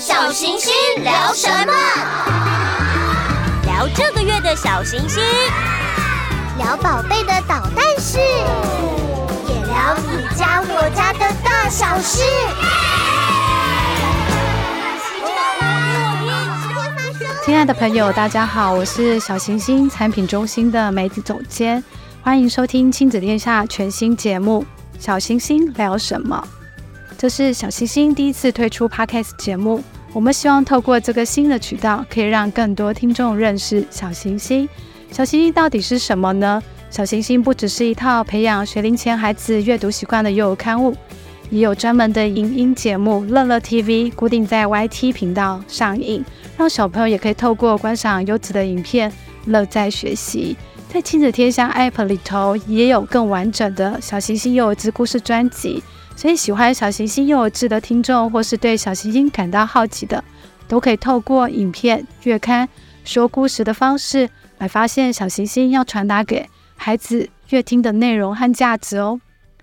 小行星聊什么？聊这个月的小行星，聊宝贝的捣蛋事，也聊你家我家的大小事。亲爱的朋友，大家好，我是小行星产品中心的梅子总监，欢迎收听亲子天下全新节目《小行星聊什么》。这是小星星第一次推出 Podcast 节目，我们希望透过这个新的渠道，可以让更多听众认识小行星。小行星到底是什么呢？小行星不只是一套培养学龄前孩子阅读习惯的幼儿刊物，也有专门的影音节目乐乐 TV，固定在 YT 频道上映。让小朋友也可以透过观赏优质的影片，乐在学习。在亲子天下 App 里头，也有更完整的小行星幼儿之故事专辑。所以，喜欢小行星幼儿志的听众，或是对小行星感到好奇的，都可以透过影片、月刊、说故事的方式，来发现小行星要传达给孩子阅听的内容和价值哦。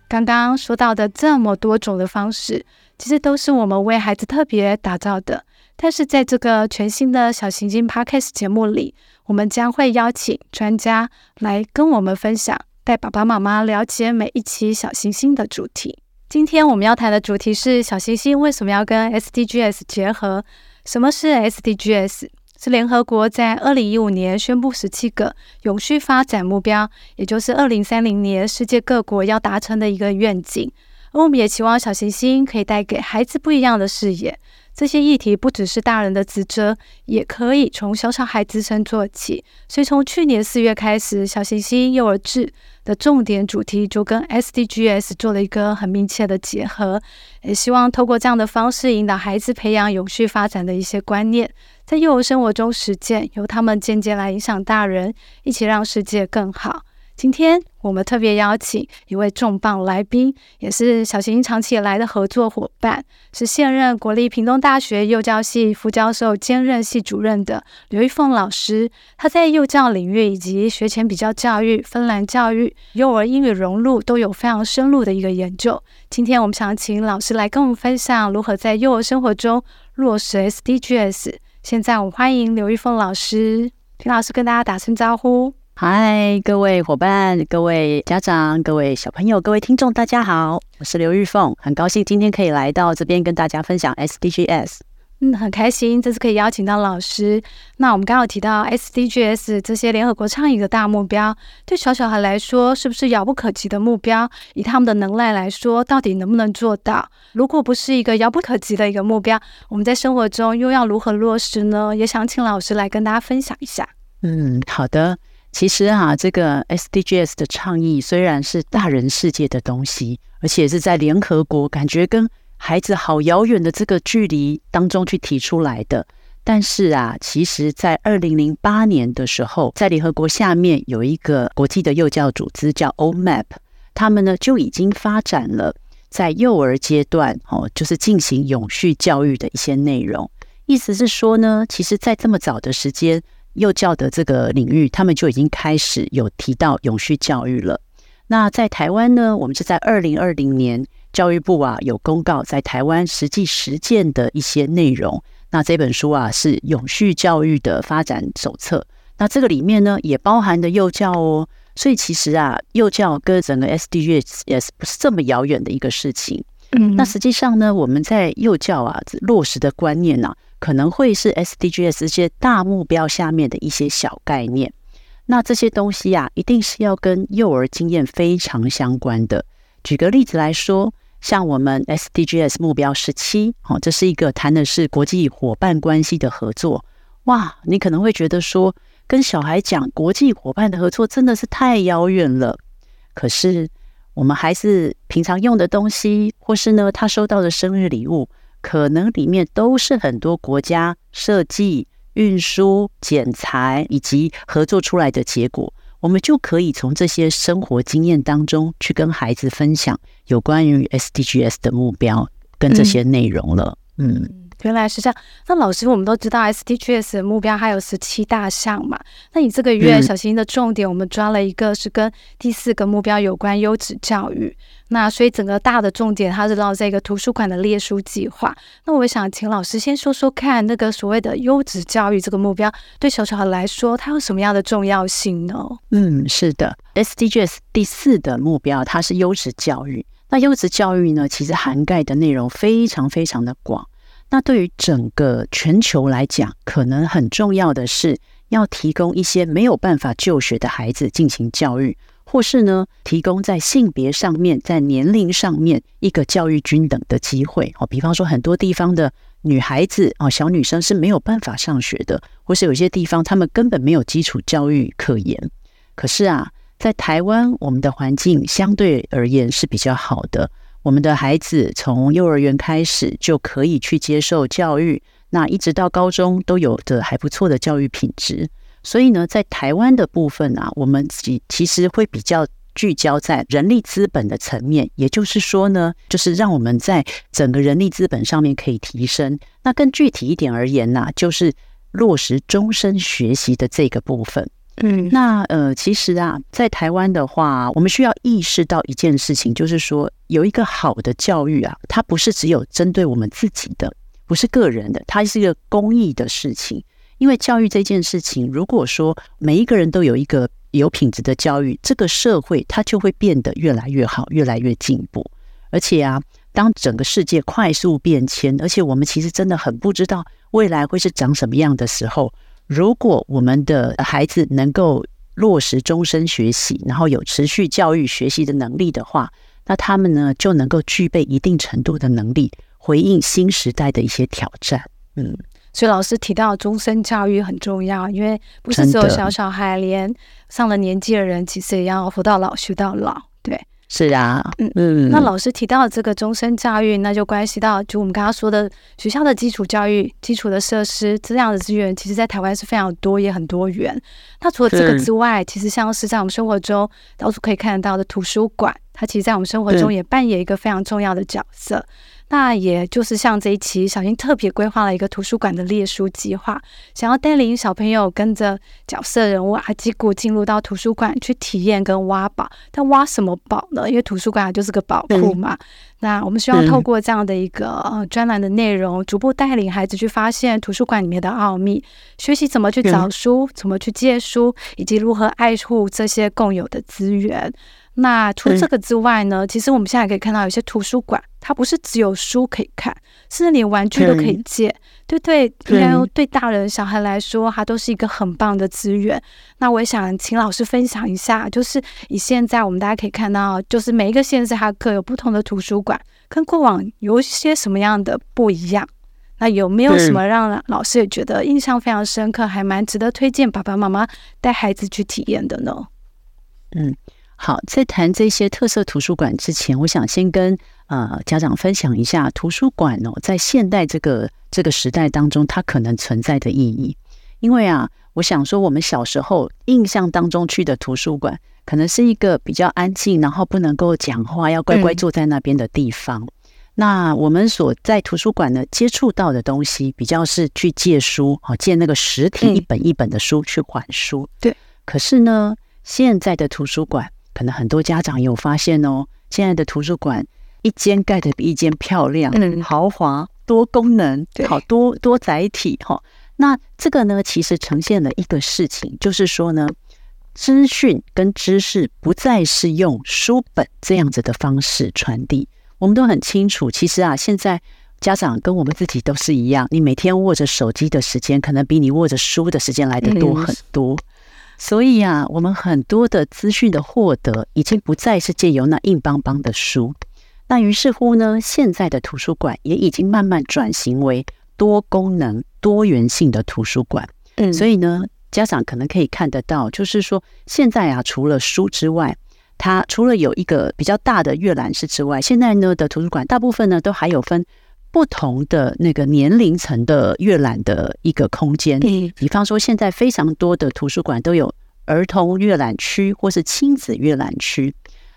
刚刚说到的这么多种的方式，其实都是我们为孩子特别打造的。但是在这个全新的小行星 Podcast 节目里，我们将会邀请专家来跟我们分享，带爸爸妈妈了解每一期小行星的主题。今天我们要谈的主题是小行星为什么要跟 SDGs 结合？什么是 SDGs？是联合国在二零一五年宣布十七个永续发展目标，也就是二零三零年世界各国要达成的一个愿景。而我们也期望小行星可以带给孩子不一样的视野。这些议题不只是大人的职责，也可以从小小孩子身做起。所以从去年四月开始，小行星幼儿志的重点主题就跟 SDGs 做了一个很密切的结合，也希望透过这样的方式引导孩子培养永续发展的一些观念，在幼儿生活中实践，由他们渐渐来影响大人，一起让世界更好。今天我们特别邀请一位重磅来宾，也是小琴长期以来的合作伙伴，是现任国立屏东大学幼教系副教授兼任系主任的刘玉凤老师。他在幼教领域以及学前比较教育、芬兰教育、幼儿英语融入都有非常深入的一个研究。今天我们想请老师来跟我们分享如何在幼儿生活中落实 SDGs。现在我们欢迎刘玉凤老师，请老师跟大家打声招呼。嗨，各位伙伴、各位家长、各位小朋友、各位听众，大家好，我是刘玉凤，很高兴今天可以来到这边跟大家分享 SDGs。嗯，很开心这次可以邀请到老师。那我们刚好提到 SDGs 这些联合国倡议的大目标，对小小孩来说是不是遥不可及的目标？以他们的能耐来说，到底能不能做到？如果不是一个遥不可及的一个目标，我们在生活中又要如何落实呢？也想请老师来跟大家分享一下。嗯，好的。其实啊，这个 SDGs 的倡议虽然是大人世界的东西，而且是在联合国感觉跟孩子好遥远的这个距离当中去提出来的，但是啊，其实，在二零零八年的时候，在联合国下面有一个国际的幼教组织叫 OMAP，他们呢就已经发展了在幼儿阶段哦，就是进行永续教育的一些内容。意思是说呢，其实，在这么早的时间。幼教的这个领域，他们就已经开始有提到永续教育了。那在台湾呢，我们是在二零二零年，教育部啊有公告在台湾实际实践的一些内容。那这本书啊是永续教育的发展手册。那这个里面呢也包含的幼教哦。所以其实啊，幼教跟整个 SDGs 也是不是这么遥远的一个事情。嗯，那实际上呢，我们在幼教啊落实的观念呢、啊。可能会是 SDGs 这些大目标下面的一些小概念，那这些东西啊，一定是要跟幼儿经验非常相关的。举个例子来说，像我们 SDGs 目标十七，哦，这是一个谈的是国际伙伴关系的合作。哇，你可能会觉得说，跟小孩讲国际伙伴的合作真的是太遥远了。可是我们孩子平常用的东西，或是呢，他收到的生日礼物。可能里面都是很多国家设计、运输、剪裁以及合作出来的结果，我们就可以从这些生活经验当中去跟孩子分享有关于 SDGs 的目标跟这些内容了。嗯，嗯，原来是这样。那老师，我们都知道 SDGs 的目标还有十七大项嘛？那你这个月小星星的重点，我们抓了一个是跟第四个目标有关优质教育。那所以整个大的重点，它是绕这个图书馆的列书计划。那我想请老师先说说看，那个所谓的优质教育这个目标，对小小孩来说，它有什么样的重要性呢？嗯，是的，SDGs 第四的目标，它是优质教育。那优质教育呢，其实涵盖的内容非常非常的广。那对于整个全球来讲，可能很重要的是要提供一些没有办法就学的孩子进行教育。或是呢，提供在性别上面、在年龄上面一个教育均等的机会哦。比方说，很多地方的女孩子哦，小女生是没有办法上学的，或是有些地方他们根本没有基础教育可言。可是啊，在台湾，我们的环境相对而言是比较好的，我们的孩子从幼儿园开始就可以去接受教育，那一直到高中都有着还不错的教育品质。所以呢，在台湾的部分啊，我们其其实会比较聚焦在人力资本的层面，也就是说呢，就是让我们在整个人力资本上面可以提升。那更具体一点而言呢，就是落实终身学习的这个部分。嗯，那呃，其实啊，在台湾的话，我们需要意识到一件事情，就是说有一个好的教育啊，它不是只有针对我们自己的，不是个人的，它是一个公益的事情。因为教育这件事情，如果说每一个人都有一个有品质的教育，这个社会它就会变得越来越好，越来越进步。而且啊，当整个世界快速变迁，而且我们其实真的很不知道未来会是长什么样的时候，如果我们的孩子能够落实终身学习，然后有持续教育学习的能力的话，那他们呢就能够具备一定程度的能力，回应新时代的一些挑战。嗯。所以老师提到终身教育很重要，因为不是只有小小孩，连上了年纪的人其实也要活到老学到老。对，是啊，嗯嗯。那老师提到这个终身教育，那就关系到就我们刚刚说的学校的基础教育、基础的设施这样的资源，其实在台湾是非常多，也很多元。那除了这个之外，其实像是在我们生活中到处可以看得到的图书馆，它其实在我们生活中也扮演一个非常重要的角色。那也就是像这一期，小新特别规划了一个图书馆的列书计划，想要带领小朋友跟着角色人物阿基古进入到图书馆去体验跟挖宝。但挖什么宝呢？因为图书馆就是个宝库嘛。嗯、那我们希望透过这样的一个呃专栏的内容，逐步带领孩子去发现图书馆里面的奥秘，学习怎么去找书，怎么去借书，以及如何爱护这些共有的资源。那除了这个之外呢，嗯、其实我们现在可以看到，有些图书馆它不是只有书可以看，甚至连玩具都可以借。嗯、对对，应该对大人小孩来说，它都是一个很棒的资源。那我也想请老师分享一下，就是以现在我们大家可以看到，就是每一个县市它各有不同的图书馆，跟过往有一些什么样的不一样？那有没有什么让老师也觉得印象非常深刻，还蛮值得推荐爸爸妈妈带孩子去体验的呢？嗯。好，在谈这些特色图书馆之前，我想先跟呃家长分享一下图书馆哦，在现代这个这个时代当中，它可能存在的意义。因为啊，我想说，我们小时候印象当中去的图书馆，可能是一个比较安静，然后不能够讲话，要乖乖坐在那边的地方。嗯、那我们所在图书馆呢，接触到的东西，比较是去借书，哦，借那个实体一本一本的书去还书。嗯、对。可是呢，现在的图书馆。可能很多家长有发现哦，现在的图书馆一间盖的比一间漂亮，嗯，豪华、多功能，好多多载体哈。那这个呢，其实呈现了一个事情，就是说呢，资讯跟知识不再是用书本这样子的方式传递。我们都很清楚，其实啊，现在家长跟我们自己都是一样，你每天握着手机的时间，可能比你握着书的时间来的多很多。所以啊，我们很多的资讯的获得已经不再是借由那硬邦邦的书。那于是乎呢，现在的图书馆也已经慢慢转型为多功能、多元性的图书馆。嗯，所以呢，家长可能可以看得到，就是说现在啊，除了书之外，它除了有一个比较大的阅览室之外，现在呢的图书馆大部分呢都还有分。不同的那个年龄层的阅览的一个空间，比方说现在非常多的图书馆都有儿童阅览区或是亲子阅览区。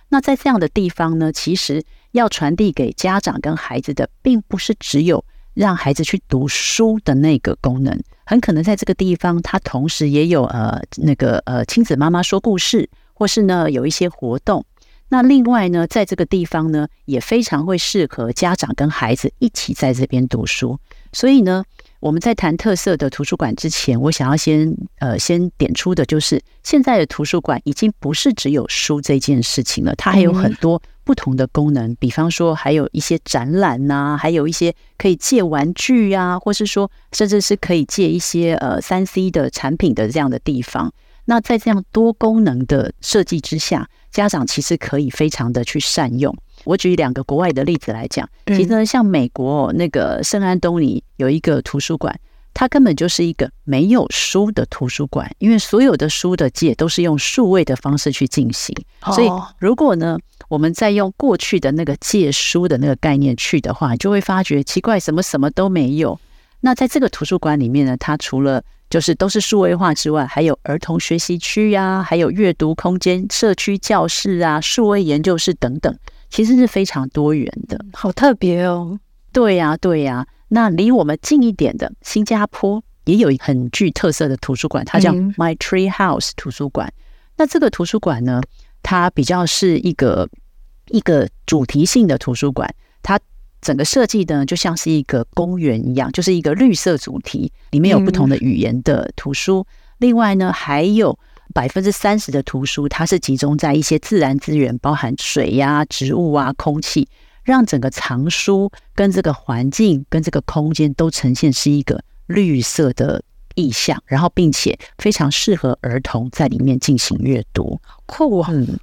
那在这样的地方呢，其实要传递给家长跟孩子的，并不是只有让孩子去读书的那个功能，很可能在这个地方，它同时也有呃那个呃亲子妈妈说故事，或是呢有一些活动。那另外呢，在这个地方呢，也非常会适合家长跟孩子一起在这边读书。所以呢，我们在谈特色的图书馆之前，我想要先呃先点出的就是，现在的图书馆已经不是只有书这件事情了，它还有很多不同的功能，比方说还有一些展览呐、啊，还有一些可以借玩具呀、啊，或是说甚至是可以借一些呃三 C 的产品的这样的地方。那在这样多功能的设计之下，家长其实可以非常的去善用。我举两个国外的例子来讲，其实呢，像美国那个圣安东尼有一个图书馆，它根本就是一个没有书的图书馆，因为所有的书的借都是用数位的方式去进行。所以，如果呢，我们再用过去的那个借书的那个概念去的话，就会发觉奇怪，什么什么都没有。那在这个图书馆里面呢，它除了就是都是数位化之外，还有儿童学习区呀，还有阅读空间、社区教室啊、数位研究室等等，其实是非常多元的，好特别哦。对呀，对呀。那离我们近一点的新加坡也有一很具特色的图书馆，它叫 My Tree House 图书馆。那这个图书馆呢，它比较是一个一个主题性的图书馆，它。整个设计呢，就像是一个公园一样，就是一个绿色主题，里面有不同的语言的图书。另外呢，还有百分之三十的图书，它是集中在一些自然资源，包含水呀、植物啊、空气，让整个藏书跟这个环境跟这个空间都呈现是一个绿色的意象，然后并且非常适合儿童在里面进行阅读。酷啊！嗯，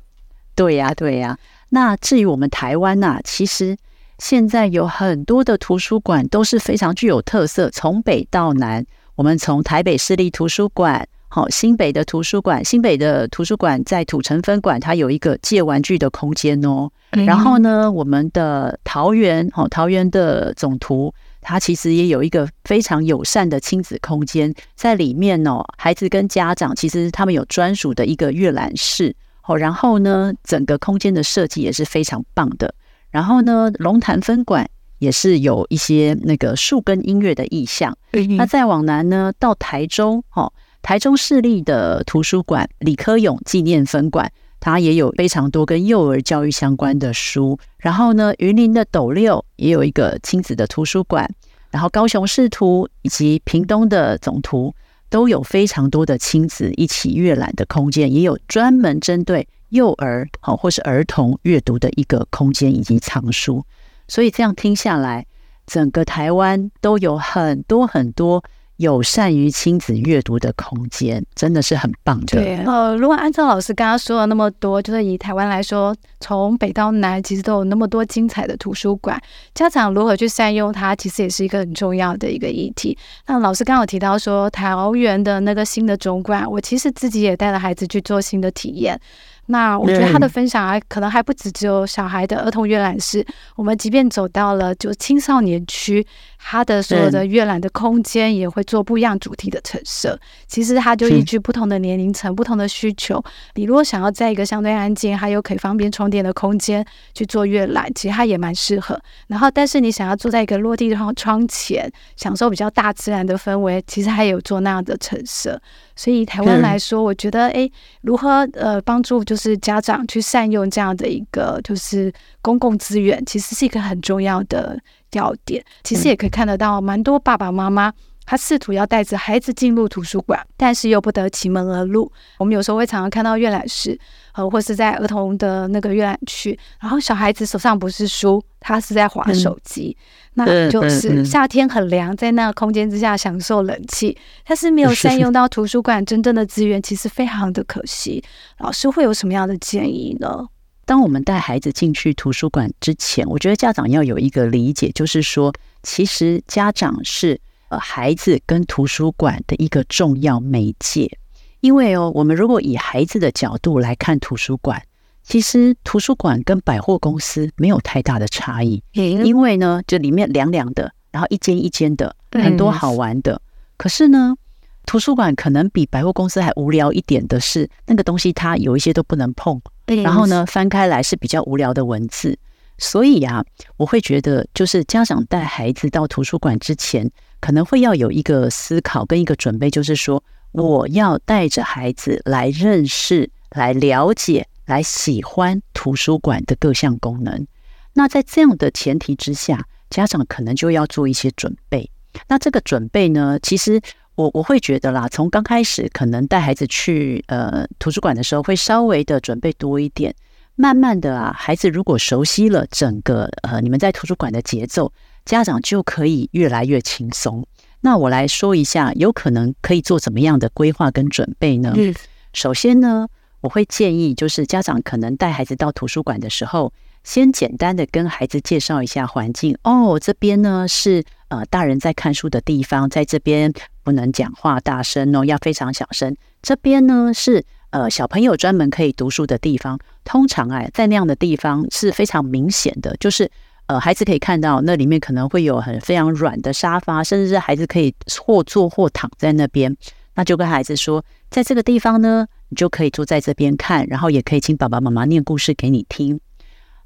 对呀，对呀。那至于我们台湾呐，其实。现在有很多的图书馆都是非常具有特色，从北到南，我们从台北市立图书馆，好，新北的图书馆，新北的图书馆在土城分馆，它有一个借玩具的空间哦。然后呢，我们的桃园，好，桃园的总图，它其实也有一个非常友善的亲子空间，在里面哦，孩子跟家长其实他们有专属的一个阅览室，好，然后呢，整个空间的设计也是非常棒的。然后呢，龙潭分馆也是有一些那个树根音乐的意象。那再往南呢，到台中，哦，台中市立的图书馆李科勇纪念分馆，它也有非常多跟幼儿教育相关的书。然后呢，云林的斗六也有一个亲子的图书馆。然后高雄市图以及屏东的总图都有非常多的亲子一起阅览的空间，也有专门针对。幼儿好，或是儿童阅读的一个空间以及藏书，所以这样听下来，整个台湾都有很多很多有善于亲子阅读的空间，真的是很棒的。对，呃，如果按照老师刚刚说了那么多，就是以台湾来说，从北到南，其实都有那么多精彩的图书馆，家长如何去善用它，其实也是一个很重要的一个议题。那老师刚刚有提到说，桃园的那个新的总馆，我其实自己也带了孩子去做新的体验。那我觉得他的分享还可能还不止只有小孩的儿童阅览室，我们即便走到了就青少年区，他的所有的阅览的空间也会做不一样主题的陈设。其实它就依据不同的年龄层、不同的需求，你如果想要在一个相对安静还有可以方便充电的空间去做阅览，其实它也蛮适合。然后，但是你想要坐在一个落地窗窗前，享受比较大自然的氛围，其实它也有做那样的陈设。所以台湾来说，我觉得，诶，如何呃帮助就是家长去善用这样的一个就是公共资源，其实是一个很重要的要点。其实也可以看得到，蛮多爸爸妈妈。他试图要带着孩子进入图书馆，但是又不得其门而入。我们有时候会常常看到阅览室，呃，或是在儿童的那个阅览区，然后小孩子手上不是书，他是在划手机。嗯、那就是夏天很凉，在那个空间之下享受冷气，但是没有 善用到图书馆真正的资源，其实非常的可惜。老师会有什么样的建议呢？当我们带孩子进去图书馆之前，我觉得家长要有一个理解，就是说，其实家长是。呃，孩子跟图书馆的一个重要媒介，因为哦，我们如果以孩子的角度来看图书馆，其实图书馆跟百货公司没有太大的差异，因为呢，这里面凉凉的，然后一间一间的，很多好玩的。可是呢，图书馆可能比百货公司还无聊一点的是，那个东西它有一些都不能碰，然后呢，翻开来是比较无聊的文字。所以啊，我会觉得，就是家长带孩子到图书馆之前，可能会要有一个思考跟一个准备，就是说，我要带着孩子来认识、来了解、来喜欢图书馆的各项功能。那在这样的前提之下，家长可能就要做一些准备。那这个准备呢，其实我我会觉得啦，从刚开始可能带孩子去呃图书馆的时候，会稍微的准备多一点。慢慢的啊，孩子如果熟悉了整个呃你们在图书馆的节奏，家长就可以越来越轻松。那我来说一下，有可能可以做怎么样的规划跟准备呢？嗯，首先呢，我会建议就是家长可能带孩子到图书馆的时候，先简单的跟孩子介绍一下环境。哦，这边呢是呃大人在看书的地方，在这边不能讲话大声哦，要非常小声。这边呢是。呃，小朋友专门可以读书的地方，通常啊，在那样的地方是非常明显的，就是呃，孩子可以看到那里面可能会有很非常软的沙发，甚至是孩子可以或坐或躺在那边。那就跟孩子说，在这个地方呢，你就可以坐在这边看，然后也可以请爸爸妈妈念故事给你听。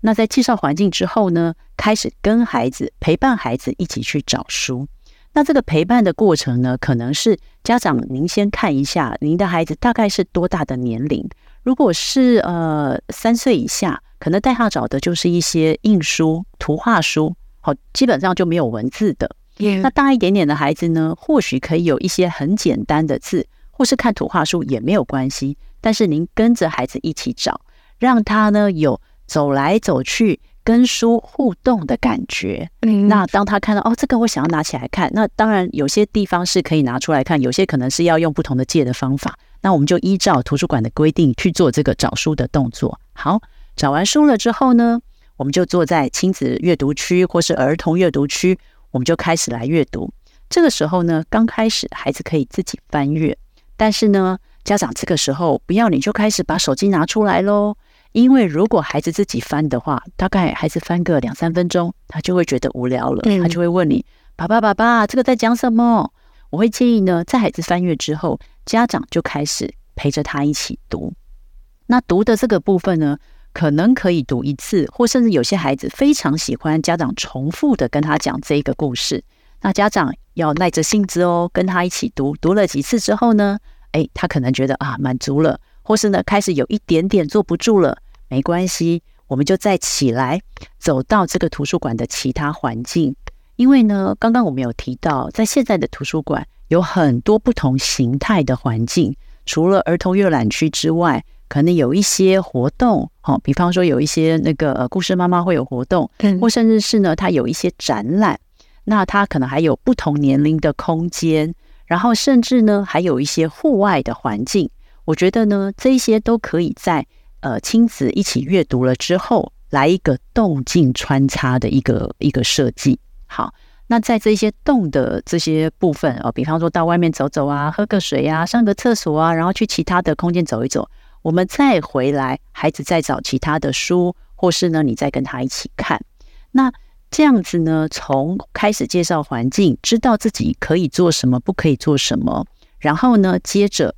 那在介绍环境之后呢，开始跟孩子陪伴孩子一起去找书。那这个陪伴的过程呢，可能是家长您先看一下您的孩子大概是多大的年龄。如果是呃三岁以下，可能带他找的就是一些印书、图画书，好，基本上就没有文字的。那大一点点的孩子呢，或许可以有一些很简单的字，或是看图画书也没有关系。但是您跟着孩子一起找，让他呢有走来走去。跟书互动的感觉，那当他看到哦，这个我想要拿起来看，那当然有些地方是可以拿出来看，有些可能是要用不同的借的方法。那我们就依照图书馆的规定去做这个找书的动作。好，找完书了之后呢，我们就坐在亲子阅读区或是儿童阅读区，我们就开始来阅读。这个时候呢，刚开始孩子可以自己翻阅，但是呢，家长这个时候不要你就开始把手机拿出来喽。因为如果孩子自己翻的话，大概孩子翻个两三分钟，他就会觉得无聊了，他就会问你：“爸爸，爸爸，这个在讲什么？”我会建议呢，在孩子翻阅之后，家长就开始陪着他一起读。那读的这个部分呢，可能可以读一次，或甚至有些孩子非常喜欢家长重复的跟他讲这一个故事。那家长要耐着性子哦，跟他一起读。读了几次之后呢，诶，他可能觉得啊，满足了。或是呢，开始有一点点坐不住了，没关系，我们就再起来，走到这个图书馆的其他环境。因为呢，刚刚我们有提到，在现在的图书馆有很多不同形态的环境，除了儿童阅览区之外，可能有一些活动，好，比方说有一些那个呃故事妈妈会有活动，或甚至是呢，它有一些展览，那它可能还有不同年龄的空间，然后甚至呢，还有一些户外的环境。我觉得呢，这些都可以在呃亲子一起阅读了之后，来一个动静穿插的一个一个设计。好，那在这些动的这些部分哦，比方说到外面走走啊，喝个水啊，上个厕所啊，然后去其他的空间走一走，我们再回来，孩子再找其他的书，或是呢，你再跟他一起看。那这样子呢，从开始介绍环境，知道自己可以做什么，不可以做什么，然后呢，接着。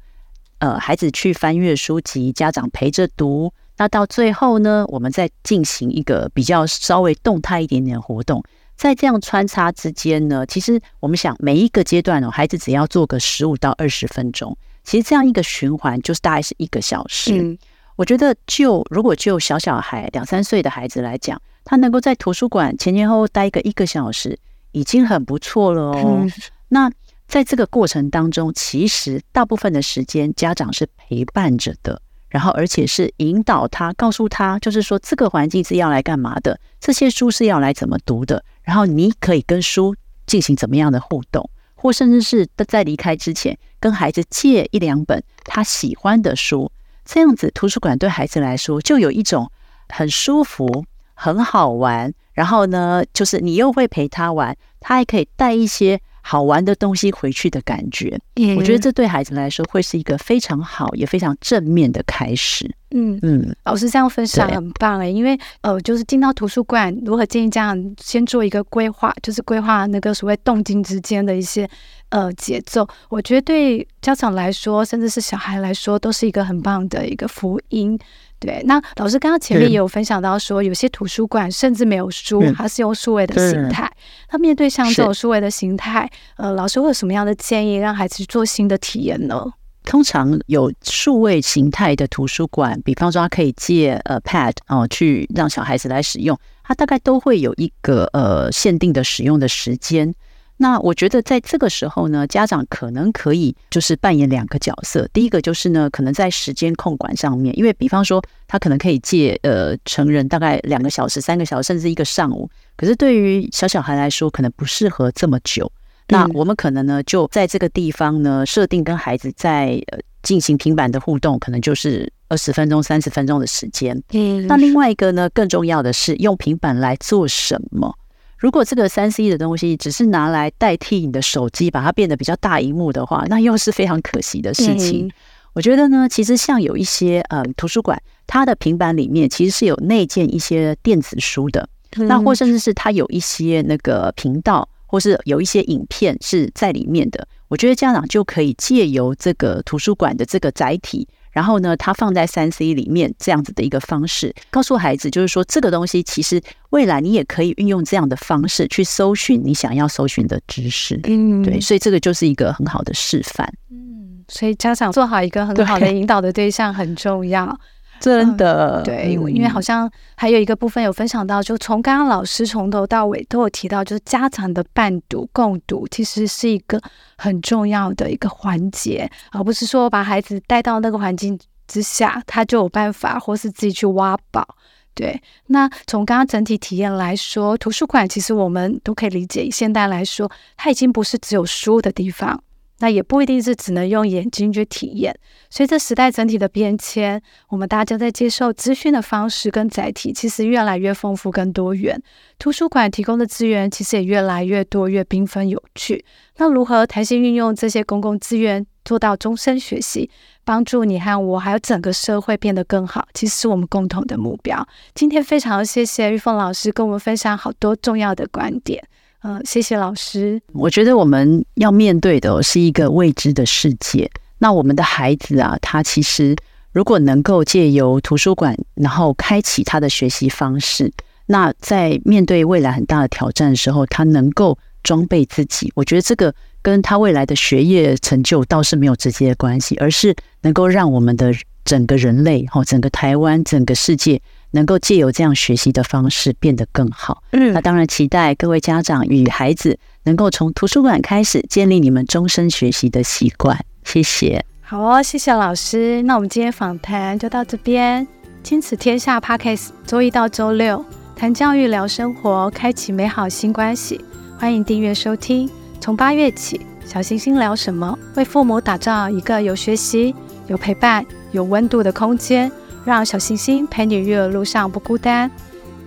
呃，孩子去翻阅书籍，家长陪着读。那到最后呢，我们再进行一个比较稍微动态一点点的活动。在这样穿插之间呢，其实我们想每一个阶段哦，孩子只要做个十五到二十分钟，其实这样一个循环就是大概是一个小时。嗯，我觉得就如果就小小孩两三岁的孩子来讲，他能够在图书馆前前后后待个一个小时，已经很不错了哦。嗯，那。在这个过程当中，其实大部分的时间家长是陪伴着的，然后而且是引导他，告诉他，就是说这个环境是要来干嘛的，这些书是要来怎么读的，然后你可以跟书进行怎么样的互动，或甚至是在离开之前跟孩子借一两本他喜欢的书，这样子图书馆对孩子来说就有一种很舒服、很好玩，然后呢，就是你又会陪他玩，他还可以带一些。好玩的东西回去的感觉，我觉得这对孩子来说会是一个非常好也非常正面的开始。嗯。嗯，老师这样分享很棒哎，因为呃，就是进到图书馆，如何建议家长先做一个规划，就是规划那个所谓动静之间的一些呃节奏。我觉得对家长来说，甚至是小孩来说，都是一个很棒的一个福音。对，那老师刚刚前面也有分享到说，有些图书馆甚至没有书，它是用数位的形态。那面对像这种数位的形态，呃，老师会有什么样的建议，让孩子去做新的体验呢？通常有数位形态的图书馆，比方说他可以借呃 Pad 哦、呃，去让小孩子来使用，它大概都会有一个呃限定的使用的时间。那我觉得在这个时候呢，家长可能可以就是扮演两个角色。第一个就是呢，可能在时间控管上面，因为比方说他可能可以借呃成人大概两个小时、三个小时，甚至一个上午。可是对于小小孩来说，可能不适合这么久。那我们可能呢，就在这个地方呢，设定跟孩子在呃进行平板的互动，可能就是二十分钟、三十分钟的时间。嗯，那另外一个呢，更重要的是用平板来做什么？如果这个三 C 的东西只是拿来代替你的手机，把它变得比较大荧幕的话，那又是非常可惜的事情。我觉得呢，其实像有一些呃图书馆，它的平板里面其实是有内建一些电子书的，那或甚至是它有一些那个频道。或是有一些影片是在里面的，我觉得家长就可以借由这个图书馆的这个载体，然后呢，它放在三 C 里面这样子的一个方式，告诉孩子，就是说这个东西其实未来你也可以运用这样的方式去搜寻你想要搜寻的知识。嗯，对，所以这个就是一个很好的示范。嗯，所以家长做好一个很好的引导的对象很重要。真的，嗯、对，因为好像还有一个部分有分享到，就从刚刚老师从头到尾都有提到，就是家长的伴读共读，其实是一个很重要的一个环节，而不是说把孩子带到那个环境之下，他就有办法，或是自己去挖宝。对，那从刚刚整体体验来说，图书馆其实我们都可以理解，现代来说，它已经不是只有书的地方。那也不一定是只能用眼睛去体验。随着时代整体的变迁，我们大家在接受资讯的方式跟载体其实越来越丰富跟多元。图书馆提供的资源其实也越来越多、越缤纷有趣。那如何弹性运用这些公共资源，做到终身学习，帮助你和我还有整个社会变得更好，其实是我们共同的目标。今天非常谢谢玉凤老师跟我们分享好多重要的观点。嗯，谢谢老师。我觉得我们要面对的是一个未知的世界。那我们的孩子啊，他其实如果能够借由图书馆，然后开启他的学习方式，那在面对未来很大的挑战的时候，他能够装备自己。我觉得这个跟他未来的学业成就倒是没有直接的关系，而是能够让我们的整个人类，哈，整个台湾，整个世界。能够借由这样学习的方式变得更好。嗯，那当然期待各位家长与孩子能够从图书馆开始建立你们终身学习的习惯。谢谢。好哦，谢谢老师。那我们今天访谈就到这边。亲子天下 Podcast，周一到周六谈教育、聊生活，开启美好新关系。欢迎订阅收听。从八月起，小星星聊什么？为父母打造一个有学习、有陪伴、有温度的空间。让小星星陪你育儿路上不孤单。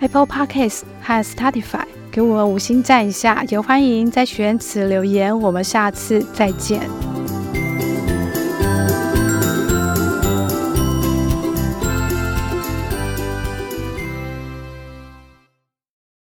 Apple Podcasts 和 Spotify 给我们五星赞一下，也欢迎在许愿池留言。我们下次再见。